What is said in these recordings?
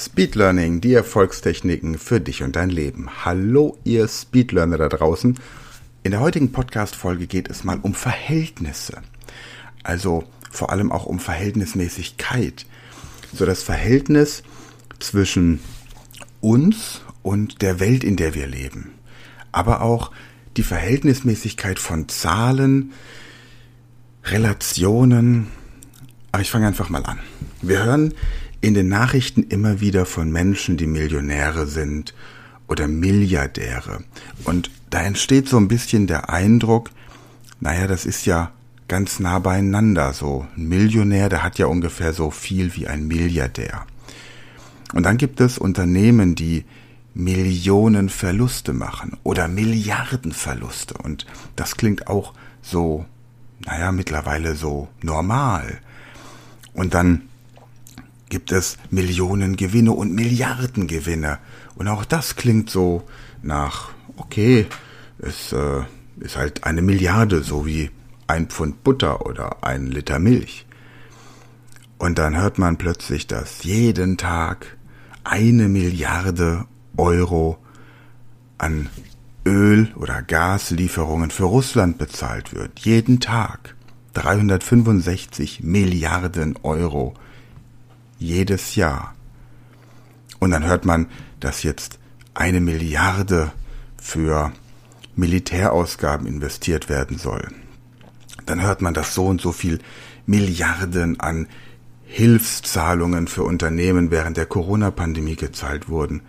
Speed Learning, die Erfolgstechniken für dich und dein Leben. Hallo, ihr Speedlearner da draußen. In der heutigen Podcast-Folge geht es mal um Verhältnisse. Also vor allem auch um Verhältnismäßigkeit. So das Verhältnis zwischen uns und der Welt, in der wir leben. Aber auch die Verhältnismäßigkeit von Zahlen, Relationen. Aber ich fange einfach mal an. Wir hören in den Nachrichten immer wieder von Menschen, die Millionäre sind oder Milliardäre. Und da entsteht so ein bisschen der Eindruck, naja, das ist ja ganz nah beieinander. So ein Millionär, der hat ja ungefähr so viel wie ein Milliardär. Und dann gibt es Unternehmen, die Millionen Verluste machen oder Milliarden Verluste. Und das klingt auch so, naja, mittlerweile so normal. Und dann gibt es Millionen Gewinne und Milliarden Gewinne. Und auch das klingt so nach, okay, es äh, ist halt eine Milliarde, so wie ein Pfund Butter oder ein Liter Milch. Und dann hört man plötzlich, dass jeden Tag eine Milliarde Euro an Öl- oder Gaslieferungen für Russland bezahlt wird. Jeden Tag. 365 Milliarden Euro jedes Jahr. Und dann hört man, dass jetzt eine Milliarde für Militärausgaben investiert werden soll. Dann hört man, dass so und so viel Milliarden an Hilfszahlungen für Unternehmen während der Corona-Pandemie gezahlt wurden.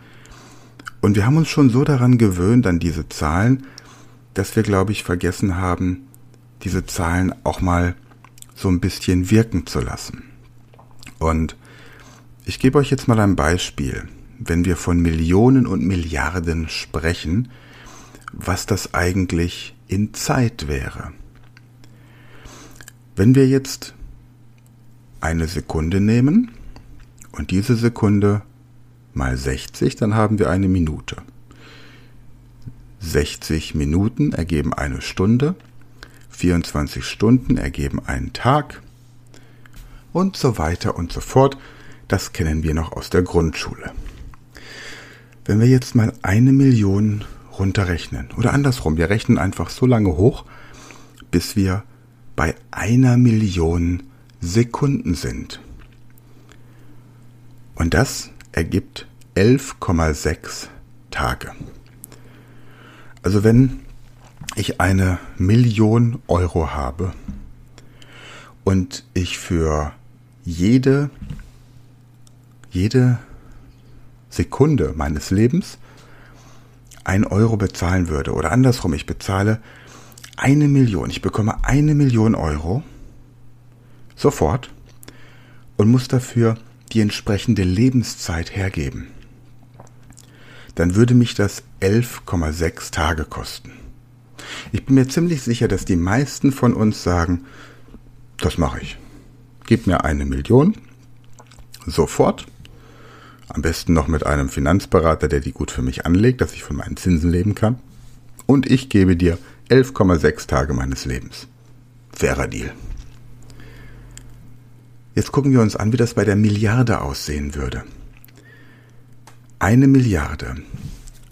Und wir haben uns schon so daran gewöhnt, an diese Zahlen, dass wir, glaube ich, vergessen haben, diese Zahlen auch mal so ein bisschen wirken zu lassen. Und ich gebe euch jetzt mal ein Beispiel, wenn wir von Millionen und Milliarden sprechen, was das eigentlich in Zeit wäre. Wenn wir jetzt eine Sekunde nehmen und diese Sekunde mal 60, dann haben wir eine Minute. 60 Minuten ergeben eine Stunde, 24 Stunden ergeben einen Tag und so weiter und so fort. Das kennen wir noch aus der Grundschule. Wenn wir jetzt mal eine Million runterrechnen, oder andersrum, wir rechnen einfach so lange hoch, bis wir bei einer Million Sekunden sind. Und das ergibt 11,6 Tage. Also wenn ich eine Million Euro habe und ich für jede jede Sekunde meines Lebens ein Euro bezahlen würde. Oder andersrum, ich bezahle eine Million. Ich bekomme eine Million Euro sofort und muss dafür die entsprechende Lebenszeit hergeben. Dann würde mich das 11,6 Tage kosten. Ich bin mir ziemlich sicher, dass die meisten von uns sagen, das mache ich. Gib mir eine Million sofort am besten noch mit einem Finanzberater, der die gut für mich anlegt, dass ich von meinen Zinsen leben kann. Und ich gebe dir 11,6 Tage meines Lebens. Fairer Deal. Jetzt gucken wir uns an, wie das bei der Milliarde aussehen würde. Eine Milliarde.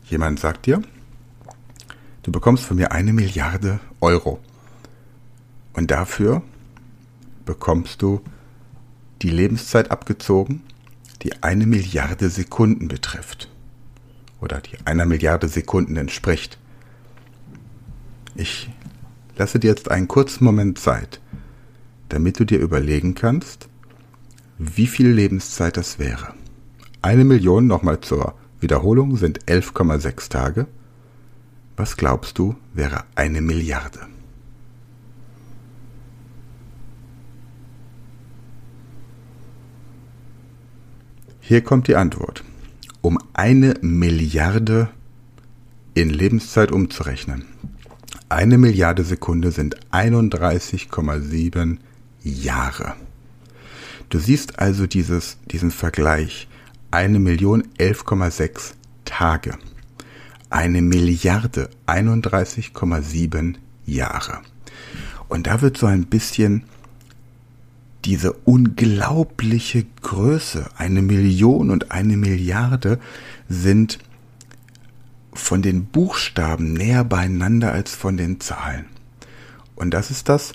Jemand sagt dir, du bekommst von mir eine Milliarde Euro. Und dafür bekommst du die Lebenszeit abgezogen, die eine Milliarde Sekunden betrifft oder die einer Milliarde Sekunden entspricht. Ich lasse dir jetzt einen kurzen Moment Zeit, damit du dir überlegen kannst, wie viel Lebenszeit das wäre. Eine Million, nochmal zur Wiederholung, sind 11,6 Tage. Was glaubst du, wäre eine Milliarde? Hier kommt die Antwort. Um eine Milliarde in Lebenszeit umzurechnen. Eine Milliarde Sekunde sind 31,7 Jahre. Du siehst also dieses, diesen Vergleich. Eine Million 11,6 Tage. Eine Milliarde 31,7 Jahre. Und da wird so ein bisschen diese unglaubliche Größe, eine Million und eine Milliarde, sind von den Buchstaben näher beieinander als von den Zahlen. Und das ist das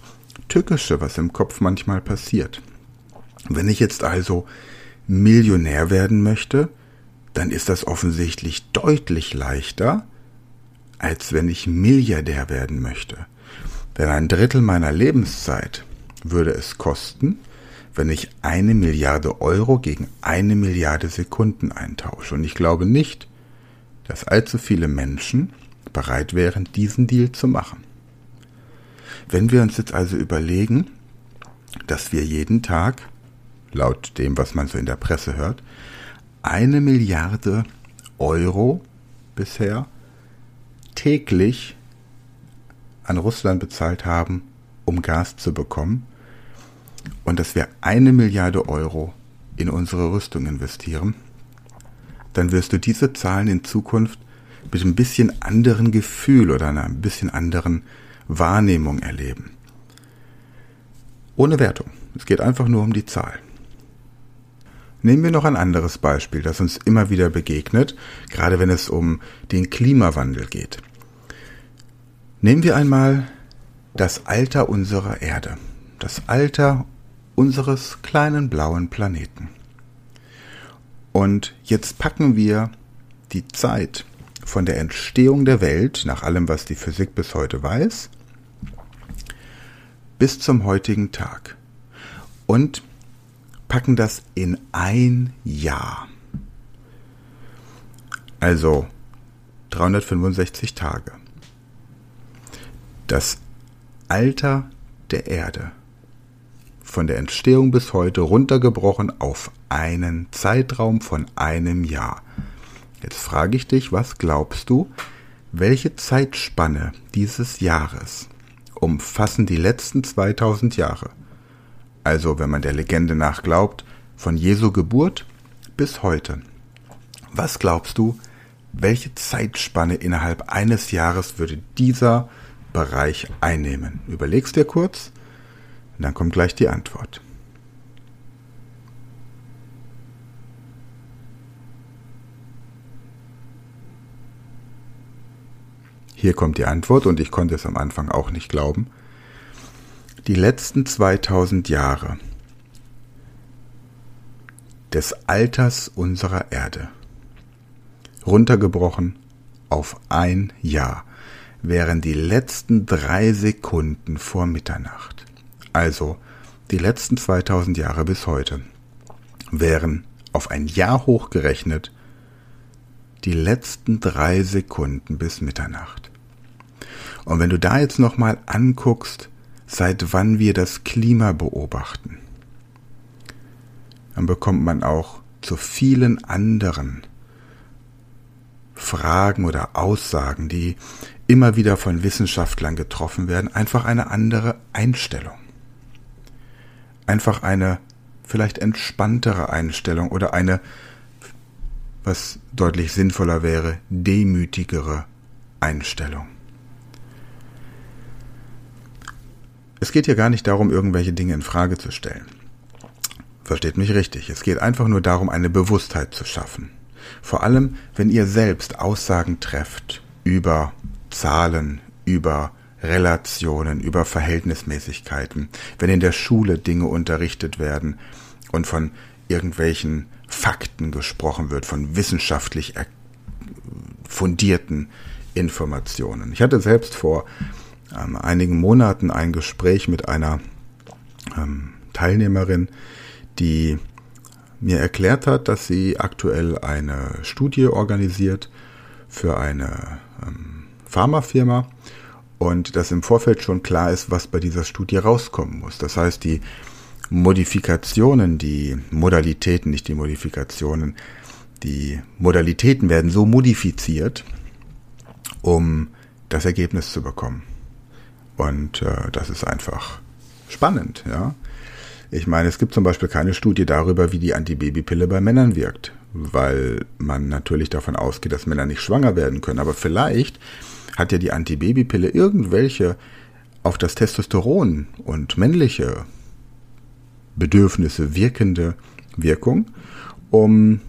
Tückische, was im Kopf manchmal passiert. Wenn ich jetzt also Millionär werden möchte, dann ist das offensichtlich deutlich leichter, als wenn ich Milliardär werden möchte. Denn ein Drittel meiner Lebenszeit würde es kosten, wenn ich eine Milliarde Euro gegen eine Milliarde Sekunden eintausche. Und ich glaube nicht, dass allzu viele Menschen bereit wären, diesen Deal zu machen. Wenn wir uns jetzt also überlegen, dass wir jeden Tag, laut dem, was man so in der Presse hört, eine Milliarde Euro bisher täglich an Russland bezahlt haben, um Gas zu bekommen, und dass wir eine Milliarde Euro in unsere Rüstung investieren, dann wirst du diese Zahlen in Zukunft mit ein bisschen anderen Gefühl oder einer ein bisschen anderen Wahrnehmung erleben. Ohne Wertung. Es geht einfach nur um die Zahl. Nehmen wir noch ein anderes Beispiel, das uns immer wieder begegnet, gerade wenn es um den Klimawandel geht. Nehmen wir einmal das Alter unserer Erde, das Alter unseres kleinen blauen Planeten. Und jetzt packen wir die Zeit von der Entstehung der Welt, nach allem, was die Physik bis heute weiß, bis zum heutigen Tag. Und packen das in ein Jahr. Also 365 Tage. Das Alter der Erde von der Entstehung bis heute runtergebrochen auf einen Zeitraum von einem Jahr. Jetzt frage ich dich, was glaubst du, welche Zeitspanne dieses Jahres umfassen die letzten 2000 Jahre? Also, wenn man der Legende nach glaubt, von Jesu Geburt bis heute. Was glaubst du, welche Zeitspanne innerhalb eines Jahres würde dieser Bereich einnehmen? Überlegst dir kurz und dann kommt gleich die Antwort. Hier kommt die Antwort und ich konnte es am Anfang auch nicht glauben. Die letzten 2000 Jahre des Alters unserer Erde, runtergebrochen auf ein Jahr, wären die letzten drei Sekunden vor Mitternacht also die letzten 2000 Jahre bis heute, wären auf ein Jahr hochgerechnet die letzten drei Sekunden bis Mitternacht. Und wenn du da jetzt nochmal anguckst, seit wann wir das Klima beobachten, dann bekommt man auch zu vielen anderen Fragen oder Aussagen, die immer wieder von Wissenschaftlern getroffen werden, einfach eine andere Einstellung einfach eine vielleicht entspanntere Einstellung oder eine, was deutlich sinnvoller wäre, demütigere Einstellung. Es geht hier gar nicht darum, irgendwelche Dinge in Frage zu stellen. Versteht mich richtig. Es geht einfach nur darum, eine Bewusstheit zu schaffen. Vor allem, wenn ihr selbst Aussagen trefft über Zahlen, über Relationen, über Verhältnismäßigkeiten, wenn in der Schule Dinge unterrichtet werden und von irgendwelchen Fakten gesprochen wird, von wissenschaftlich fundierten Informationen. Ich hatte selbst vor ähm, einigen Monaten ein Gespräch mit einer ähm, Teilnehmerin, die mir erklärt hat, dass sie aktuell eine Studie organisiert für eine ähm, Pharmafirma und dass im Vorfeld schon klar ist, was bei dieser Studie rauskommen muss. Das heißt, die Modifikationen, die Modalitäten, nicht die Modifikationen, die Modalitäten werden so modifiziert, um das Ergebnis zu bekommen. Und äh, das ist einfach spannend, ja. Ich meine, es gibt zum Beispiel keine Studie darüber, wie die Antibabypille bei Männern wirkt, weil man natürlich davon ausgeht, dass Männer nicht schwanger werden können. Aber vielleicht hat ja die Antibabypille irgendwelche auf das Testosteron und männliche Bedürfnisse wirkende Wirkung, um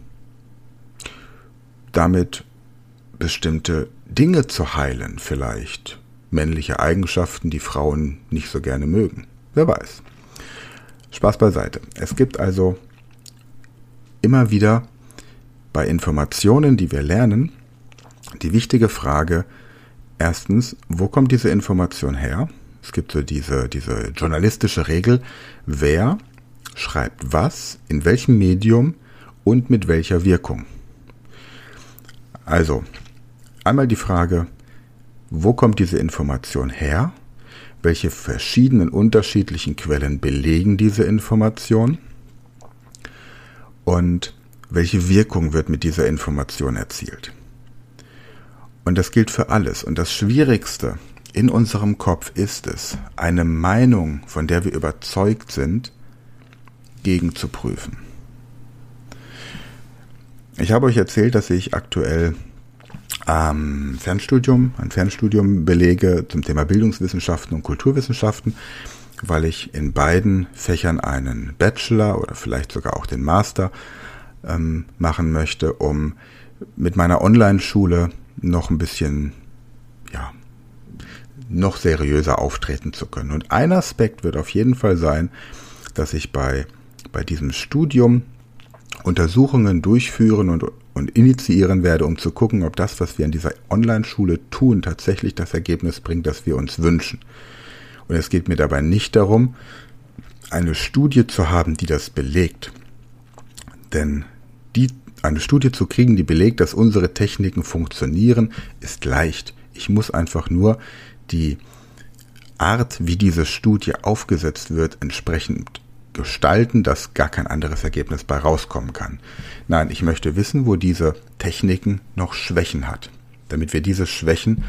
damit bestimmte Dinge zu heilen, vielleicht männliche Eigenschaften, die Frauen nicht so gerne mögen. Wer weiß. Spaß beiseite. Es gibt also immer wieder bei Informationen, die wir lernen, die wichtige Frage, erstens, wo kommt diese Information her? Es gibt so diese, diese journalistische Regel, wer schreibt was, in welchem Medium und mit welcher Wirkung. Also, einmal die Frage, wo kommt diese Information her? Welche verschiedenen unterschiedlichen Quellen belegen diese Information? Und welche Wirkung wird mit dieser Information erzielt? Und das gilt für alles. Und das Schwierigste in unserem Kopf ist es, eine Meinung, von der wir überzeugt sind, gegenzuprüfen. Ich habe euch erzählt, dass ich aktuell ähm, Fernstudium, ein Fernstudium belege zum Thema Bildungswissenschaften und Kulturwissenschaften, weil ich in beiden Fächern einen Bachelor oder vielleicht sogar auch den Master ähm, machen möchte, um mit meiner Online-Schule noch ein bisschen, ja, noch seriöser auftreten zu können. Und ein Aspekt wird auf jeden Fall sein, dass ich bei, bei diesem Studium Untersuchungen durchführen und, und initiieren werde, um zu gucken, ob das, was wir in dieser Online-Schule tun, tatsächlich das Ergebnis bringt, das wir uns wünschen. Und es geht mir dabei nicht darum, eine Studie zu haben, die das belegt. Denn eine Studie zu kriegen, die belegt, dass unsere Techniken funktionieren, ist leicht. Ich muss einfach nur die Art, wie diese Studie aufgesetzt wird, entsprechend gestalten, dass gar kein anderes Ergebnis bei rauskommen kann. Nein, ich möchte wissen, wo diese Techniken noch Schwächen hat, damit wir diese Schwächen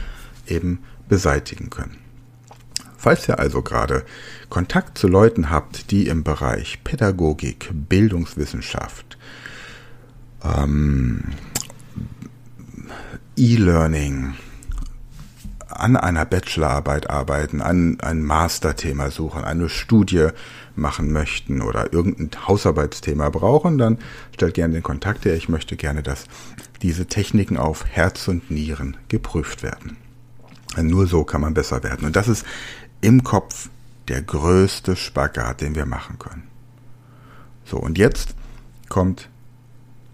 eben beseitigen können. Falls ihr also gerade Kontakt zu Leuten habt, die im Bereich Pädagogik, Bildungswissenschaft, ähm, E-Learning, an einer Bachelorarbeit arbeiten, an ein Masterthema suchen, eine Studie machen möchten oder irgendein Hausarbeitsthema brauchen, dann stellt gerne den Kontakt her. Ich möchte gerne, dass diese Techniken auf Herz und Nieren geprüft werden. Nur so kann man besser werden. Und das ist im Kopf der größte Spagat, den wir machen können. So, und jetzt kommt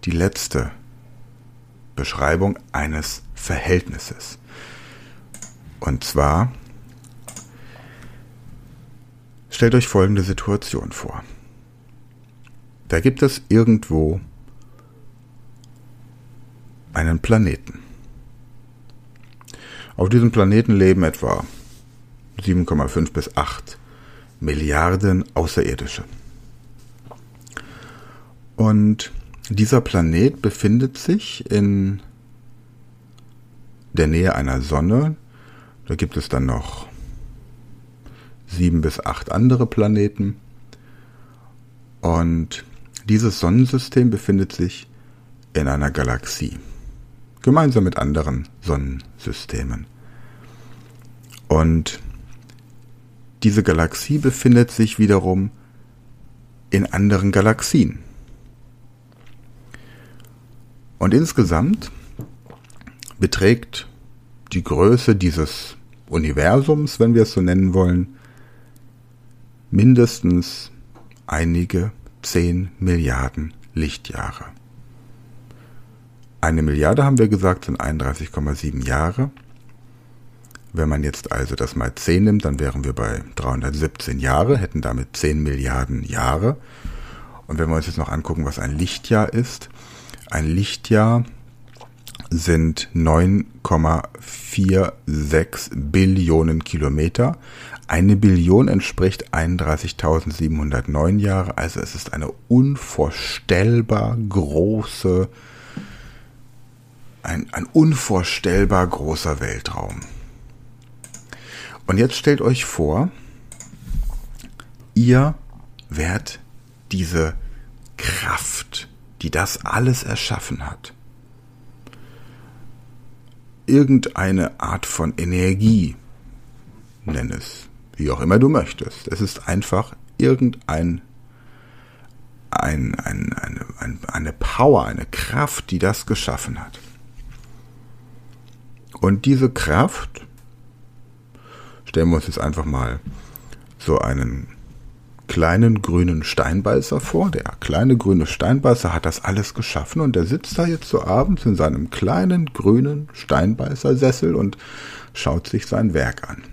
die letzte Beschreibung eines Verhältnisses. Und zwar stellt euch folgende Situation vor. Da gibt es irgendwo einen Planeten. Auf diesem Planeten leben etwa 7,5 bis 8 Milliarden Außerirdische. Und dieser Planet befindet sich in der Nähe einer Sonne, da gibt es dann noch sieben bis acht andere Planeten. Und dieses Sonnensystem befindet sich in einer Galaxie, gemeinsam mit anderen Sonnensystemen. Und diese Galaxie befindet sich wiederum in anderen Galaxien. Und insgesamt beträgt die Größe dieses Universums, wenn wir es so nennen wollen, mindestens einige 10 Milliarden Lichtjahre. Eine Milliarde haben wir gesagt, sind 31,7 Jahre. Wenn man jetzt also das mal 10 nimmt, dann wären wir bei 317 Jahre, hätten damit 10 Milliarden Jahre. Und wenn wir uns jetzt noch angucken, was ein Lichtjahr ist, ein Lichtjahr sind 9,46 Billionen Kilometer. Eine Billion entspricht 31.709 Jahre, also es ist eine unvorstellbar große, ein, ein unvorstellbar großer Weltraum. Und jetzt stellt euch vor, ihr werdet diese Kraft, die das alles erschaffen hat, irgendeine Art von Energie, nenn es, wie auch immer du möchtest. Es ist einfach irgendein ein, ein, eine, ein, eine Power, eine Kraft, die das geschaffen hat. Und diese Kraft, stellen wir uns jetzt einfach mal so einen kleinen grünen Steinbeißer vor. Der kleine grüne Steinbeißer hat das alles geschaffen und der sitzt da jetzt so abends in seinem kleinen grünen Steinbeißersessel und schaut sich sein Werk an.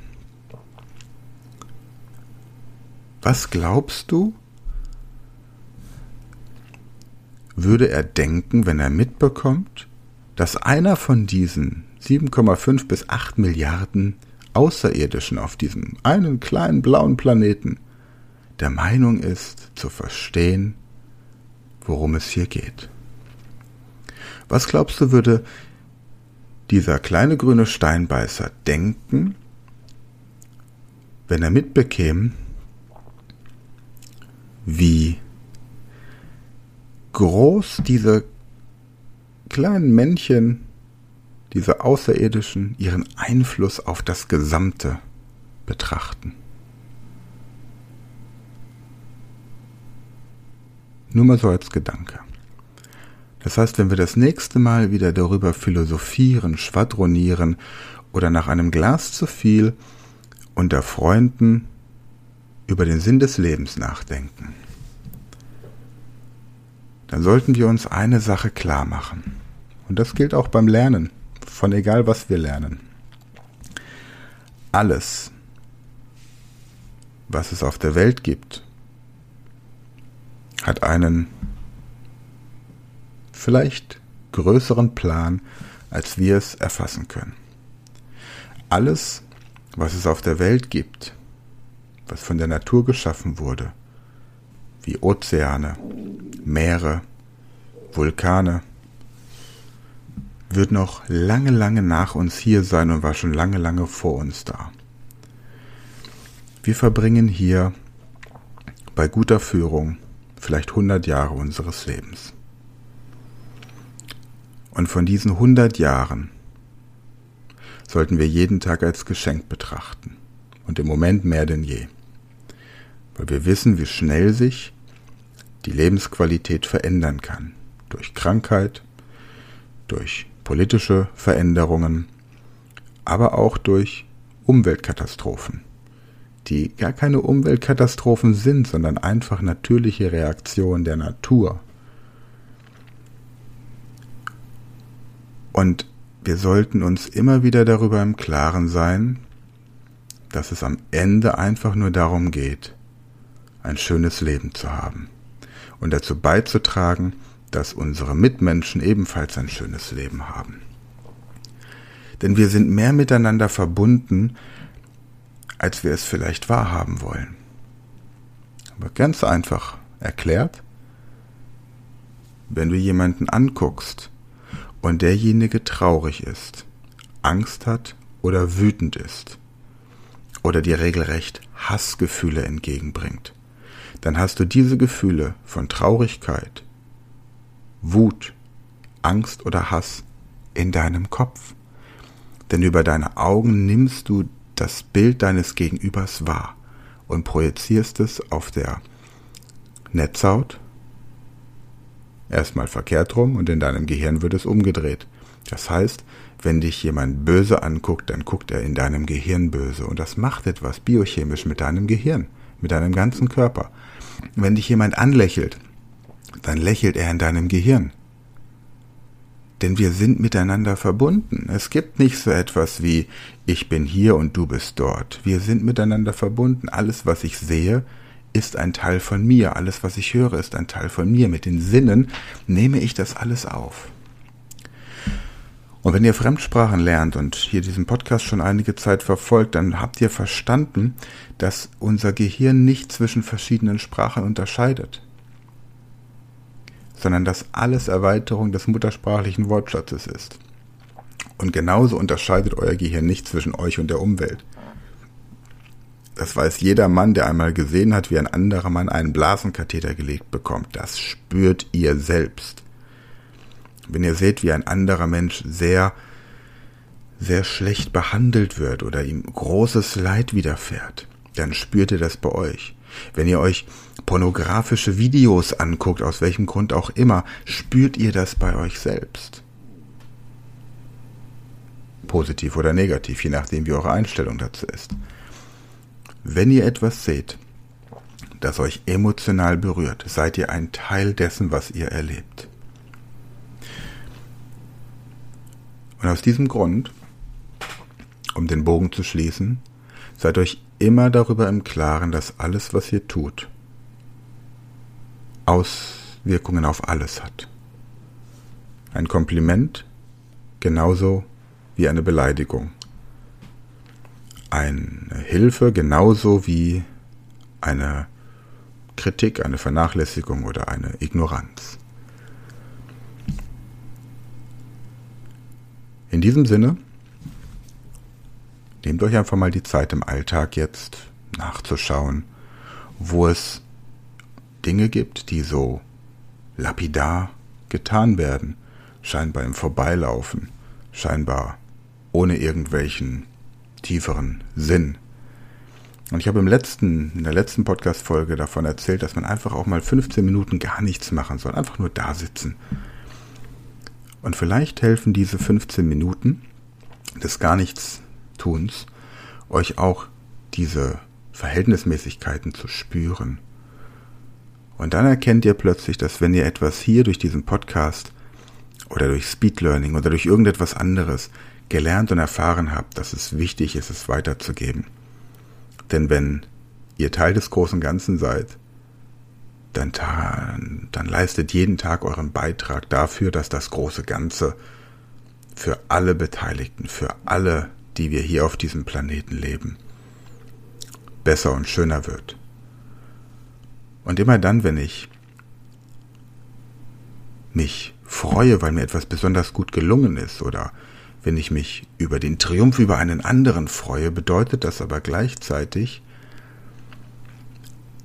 Was glaubst du, würde er denken, wenn er mitbekommt, dass einer von diesen 7,5 bis 8 Milliarden Außerirdischen auf diesem einen kleinen blauen Planeten der Meinung ist, zu verstehen, worum es hier geht. Was glaubst du, würde dieser kleine grüne Steinbeißer denken, wenn er mitbekäme, wie groß diese kleinen Männchen, diese Außerirdischen, ihren Einfluss auf das Gesamte betrachten? Nur mal so als Gedanke. Das heißt, wenn wir das nächste Mal wieder darüber philosophieren, schwadronieren oder nach einem Glas zu viel unter Freunden über den Sinn des Lebens nachdenken, dann sollten wir uns eine Sache klar machen. Und das gilt auch beim Lernen, von egal was wir lernen. Alles, was es auf der Welt gibt, hat einen vielleicht größeren Plan, als wir es erfassen können. Alles, was es auf der Welt gibt, was von der Natur geschaffen wurde, wie Ozeane, Meere, Vulkane, wird noch lange, lange nach uns hier sein und war schon lange, lange vor uns da. Wir verbringen hier bei guter Führung vielleicht 100 Jahre unseres Lebens. Und von diesen 100 Jahren sollten wir jeden Tag als Geschenk betrachten. Und im Moment mehr denn je. Weil wir wissen, wie schnell sich die Lebensqualität verändern kann. Durch Krankheit, durch politische Veränderungen, aber auch durch Umweltkatastrophen die gar keine Umweltkatastrophen sind, sondern einfach natürliche Reaktionen der Natur. Und wir sollten uns immer wieder darüber im Klaren sein, dass es am Ende einfach nur darum geht, ein schönes Leben zu haben und dazu beizutragen, dass unsere Mitmenschen ebenfalls ein schönes Leben haben. Denn wir sind mehr miteinander verbunden, als wir es vielleicht wahrhaben wollen. Aber ganz einfach erklärt, wenn du jemanden anguckst und derjenige traurig ist, Angst hat oder wütend ist oder dir regelrecht Hassgefühle entgegenbringt, dann hast du diese Gefühle von Traurigkeit, Wut, Angst oder Hass in deinem Kopf. Denn über deine Augen nimmst du das Bild deines Gegenübers wahr und projizierst es auf der Netzhaut. Erstmal verkehrt rum und in deinem Gehirn wird es umgedreht. Das heißt, wenn dich jemand böse anguckt, dann guckt er in deinem Gehirn böse und das macht etwas biochemisch mit deinem Gehirn, mit deinem ganzen Körper. Wenn dich jemand anlächelt, dann lächelt er in deinem Gehirn. Denn wir sind miteinander verbunden. Es gibt nicht so etwas wie ich bin hier und du bist dort. Wir sind miteinander verbunden. Alles, was ich sehe, ist ein Teil von mir. Alles, was ich höre, ist ein Teil von mir. Mit den Sinnen nehme ich das alles auf. Und wenn ihr Fremdsprachen lernt und hier diesen Podcast schon einige Zeit verfolgt, dann habt ihr verstanden, dass unser Gehirn nicht zwischen verschiedenen Sprachen unterscheidet sondern dass alles Erweiterung des muttersprachlichen Wortschatzes ist. Und genauso unterscheidet euer Gehirn nicht zwischen euch und der Umwelt. Das weiß jeder Mann, der einmal gesehen hat, wie ein anderer Mann einen Blasenkatheter gelegt bekommt. Das spürt ihr selbst. Wenn ihr seht, wie ein anderer Mensch sehr, sehr schlecht behandelt wird oder ihm großes Leid widerfährt, dann spürt ihr das bei euch. Wenn ihr euch pornografische Videos anguckt, aus welchem Grund auch immer, spürt ihr das bei euch selbst. Positiv oder negativ, je nachdem, wie eure Einstellung dazu ist. Wenn ihr etwas seht, das euch emotional berührt, seid ihr ein Teil dessen, was ihr erlebt. Und aus diesem Grund, um den Bogen zu schließen, seid euch immer darüber im Klaren, dass alles, was ihr tut, Auswirkungen auf alles hat. Ein Kompliment genauso wie eine Beleidigung. Eine Hilfe genauso wie eine Kritik, eine Vernachlässigung oder eine Ignoranz. In diesem Sinne, nehmt euch einfach mal die Zeit im Alltag jetzt nachzuschauen, wo es Dinge gibt, die so lapidar getan werden, scheinbar im Vorbeilaufen, scheinbar ohne irgendwelchen tieferen Sinn. Und ich habe im letzten, in der letzten Podcast-Folge davon erzählt, dass man einfach auch mal 15 Minuten gar nichts machen soll, einfach nur da sitzen. Und vielleicht helfen diese 15 Minuten des gar nichts Tuns euch auch diese Verhältnismäßigkeiten zu spüren. Und dann erkennt ihr plötzlich, dass wenn ihr etwas hier durch diesen Podcast oder durch Speed Learning oder durch irgendetwas anderes gelernt und erfahren habt, dass es wichtig ist, es weiterzugeben denn wenn ihr Teil des großen Ganzen seid, dann, dann leistet jeden Tag euren Beitrag dafür, dass das große Ganze für alle Beteiligten, für alle, die wir hier auf diesem Planeten leben, besser und schöner wird. Und immer dann, wenn ich mich freue, weil mir etwas besonders gut gelungen ist oder wenn ich mich über den Triumph über einen anderen freue, bedeutet das aber gleichzeitig,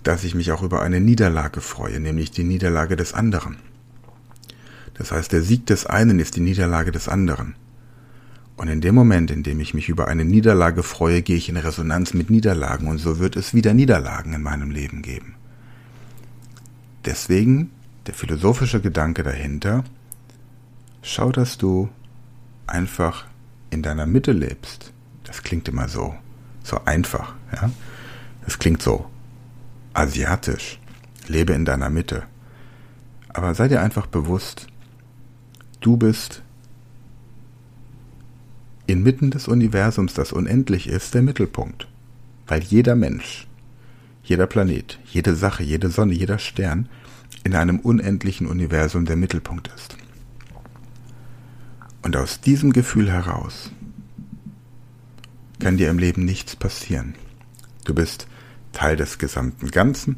dass ich mich auch über eine Niederlage freue, nämlich die Niederlage des anderen. Das heißt, der Sieg des einen ist die Niederlage des anderen. Und in dem Moment, in dem ich mich über eine Niederlage freue, gehe ich in Resonanz mit Niederlagen und so wird es wieder Niederlagen in meinem Leben geben. Deswegen der philosophische Gedanke dahinter, schau, dass du einfach in deiner Mitte lebst, das klingt immer so, so einfach, ja. Das klingt so asiatisch. Lebe in deiner Mitte. Aber sei dir einfach bewusst, du bist inmitten des Universums, das unendlich ist, der Mittelpunkt. Weil jeder Mensch, jeder Planet, jede Sache, jede Sonne, jeder Stern in einem unendlichen Universum der Mittelpunkt ist. Und aus diesem Gefühl heraus kann dir im Leben nichts passieren. Du bist Teil des gesamten Ganzen.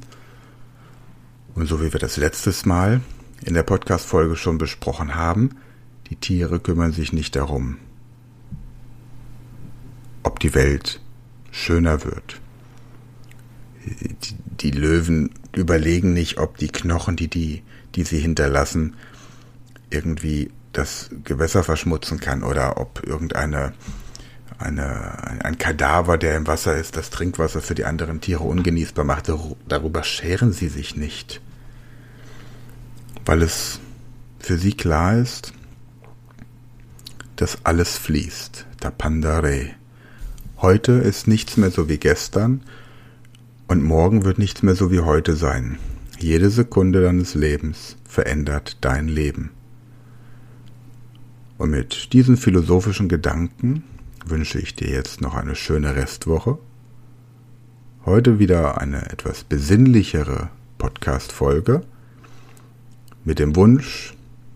Und so wie wir das letztes Mal in der Podcast-Folge schon besprochen haben, die Tiere kümmern sich nicht darum, ob die Welt schöner wird. Die, die Löwen überlegen nicht, ob die Knochen, die, die, die sie hinterlassen, irgendwie das Gewässer verschmutzen kann oder ob irgendeine eine, ein Kadaver, der im Wasser ist, das Trinkwasser für die anderen Tiere ungenießbar macht. Darüber scheren sie sich nicht, weil es für sie klar ist, dass alles fließt. Tapandare. Heute ist nichts mehr so wie gestern und morgen wird nichts mehr so wie heute sein. Jede Sekunde deines Lebens verändert dein Leben. Und mit diesen philosophischen Gedanken wünsche ich dir jetzt noch eine schöne Restwoche. Heute wieder eine etwas besinnlichere Podcast-Folge mit dem Wunsch,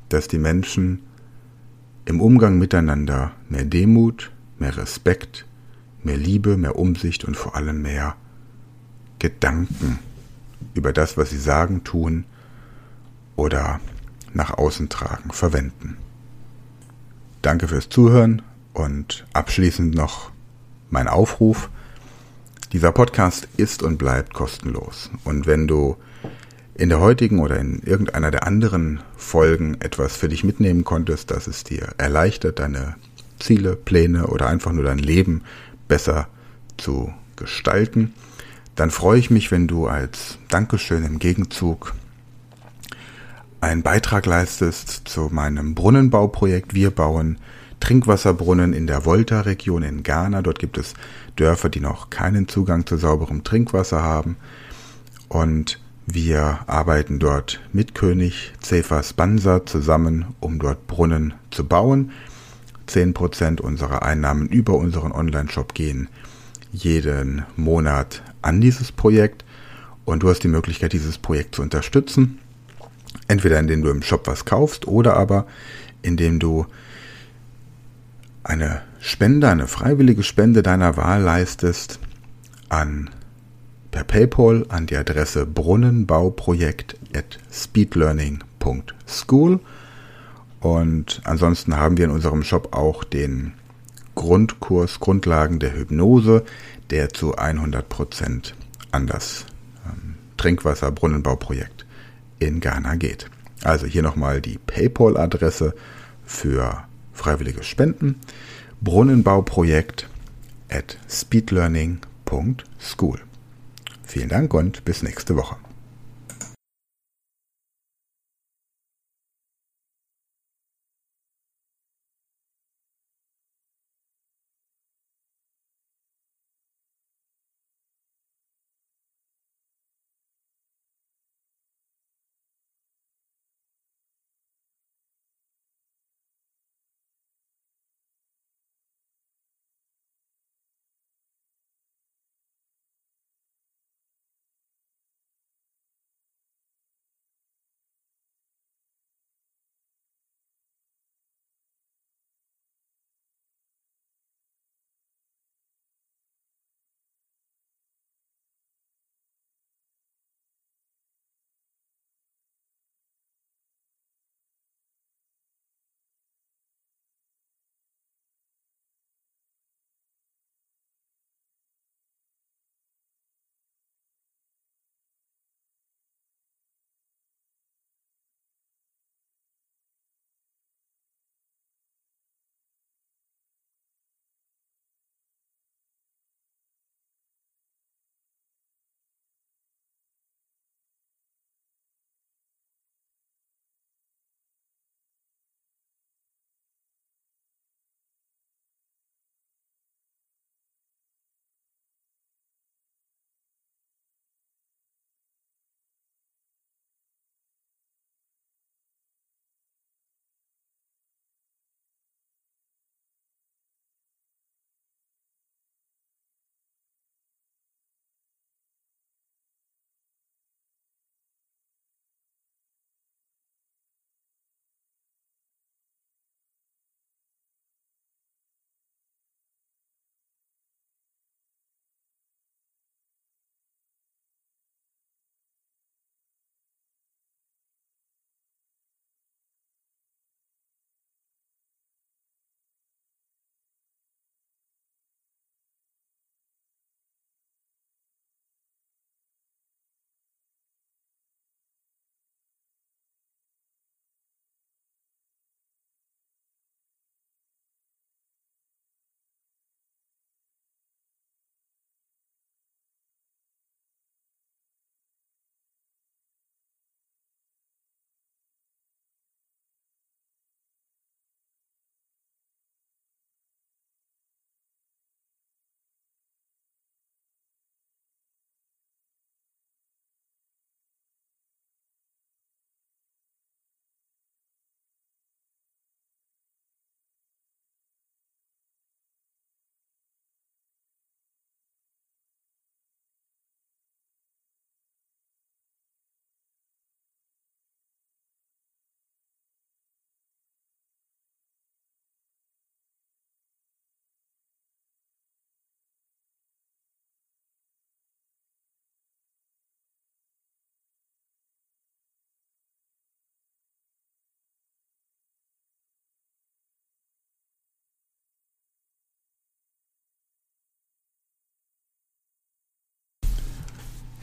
dass die Menschen im Umgang miteinander mehr Demut, mehr Respekt, mehr Liebe, mehr Umsicht und vor allem mehr Gedanken über das, was sie sagen, tun oder nach außen tragen, verwenden. Danke fürs Zuhören und abschließend noch mein Aufruf. Dieser Podcast ist und bleibt kostenlos. Und wenn du in der heutigen oder in irgendeiner der anderen Folgen etwas für dich mitnehmen konntest, dass es dir erleichtert, deine Ziele, Pläne oder einfach nur dein Leben besser zu gestalten, dann freue ich mich, wenn du als Dankeschön im Gegenzug einen Beitrag leistest zu meinem Brunnenbauprojekt. Wir bauen Trinkwasserbrunnen in der Volta-Region in Ghana. Dort gibt es Dörfer, die noch keinen Zugang zu sauberem Trinkwasser haben. Und wir arbeiten dort mit König Cephas Bansa zusammen, um dort Brunnen zu bauen. Zehn Prozent unserer Einnahmen über unseren Online-Shop gehen jeden Monat an dieses Projekt und du hast die Möglichkeit, dieses Projekt zu unterstützen. Entweder indem du im Shop was kaufst oder aber indem du eine Spende, eine freiwillige Spende deiner Wahl leistest an per PayPal an die Adresse brunnenbauprojekt at speedlearning.school. Und ansonsten haben wir in unserem Shop auch den Grundkurs Grundlagen der Hypnose, der zu 100% an das ähm, Trinkwasser-Brunnenbauprojekt in Ghana geht. Also hier nochmal die PayPal-Adresse für freiwillige Spenden. Brunnenbauprojekt at speedlearning.school. Vielen Dank und bis nächste Woche.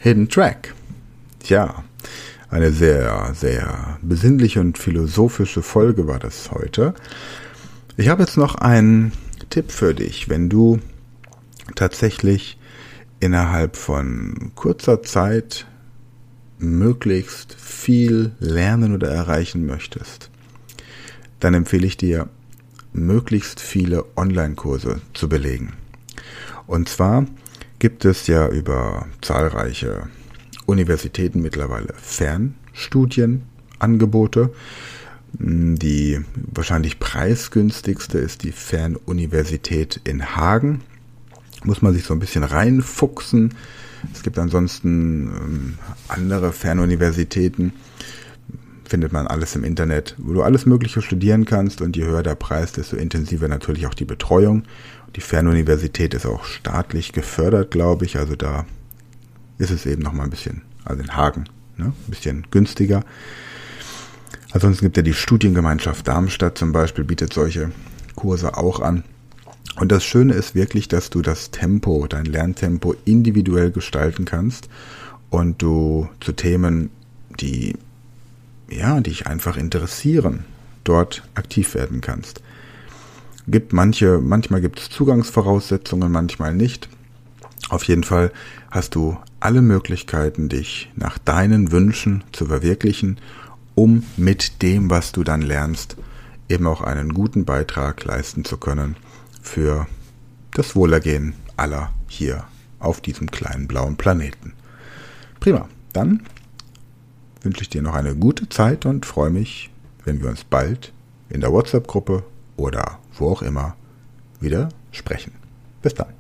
Hidden Track. Tja, eine sehr, sehr besinnliche und philosophische Folge war das heute. Ich habe jetzt noch einen Tipp für dich, wenn du tatsächlich innerhalb von kurzer Zeit möglichst viel lernen oder erreichen möchtest, dann empfehle ich dir, möglichst viele Online-Kurse zu belegen. Und zwar gibt es ja über zahlreiche Universitäten mittlerweile Fernstudienangebote. Die wahrscheinlich preisgünstigste ist die Fernuniversität in Hagen. Muss man sich so ein bisschen reinfuchsen. Es gibt ansonsten ähm, andere Fernuniversitäten, findet man alles im Internet, wo du alles Mögliche studieren kannst und je höher der Preis, desto intensiver natürlich auch die Betreuung. Die Fernuniversität ist auch staatlich gefördert, glaube ich, also da ist es eben nochmal ein bisschen, also in Hagen, ne, ein bisschen günstiger. Ansonsten gibt ja die Studiengemeinschaft Darmstadt zum Beispiel, bietet solche Kurse auch an. Und das Schöne ist wirklich, dass du das Tempo, dein Lerntempo individuell gestalten kannst und du zu Themen, die, ja, dich einfach interessieren, dort aktiv werden kannst. Gibt manche, manchmal gibt es Zugangsvoraussetzungen, manchmal nicht. Auf jeden Fall hast du alle Möglichkeiten, dich nach deinen Wünschen zu verwirklichen, um mit dem, was du dann lernst, eben auch einen guten Beitrag leisten zu können für das Wohlergehen aller hier auf diesem kleinen blauen Planeten. Prima, dann wünsche ich dir noch eine gute Zeit und freue mich, wenn wir uns bald in der WhatsApp-Gruppe oder wo auch immer wieder sprechen. Bis dann.